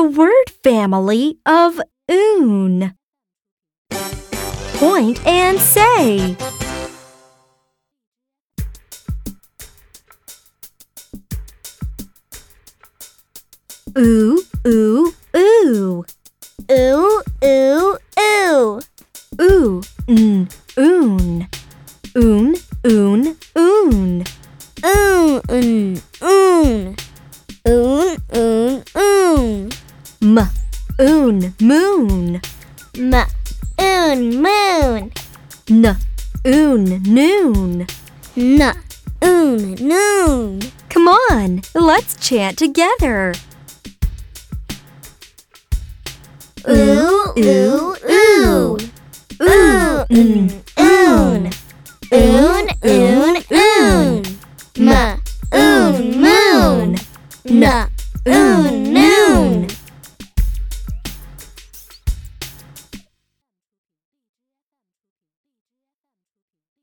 the word family of oon. Point and say. Ooh, ooh, ooh. Ooh, ooh, ooh. Ooh, n, oon. Oon, oon, oon. Oon, oon, oon moon. M oon moon. N oon noon. N oon noon. Come on, let's chant together. Ooh ooh ooh. Ooh oon oon. Oon oon oon. M oon moon. N oon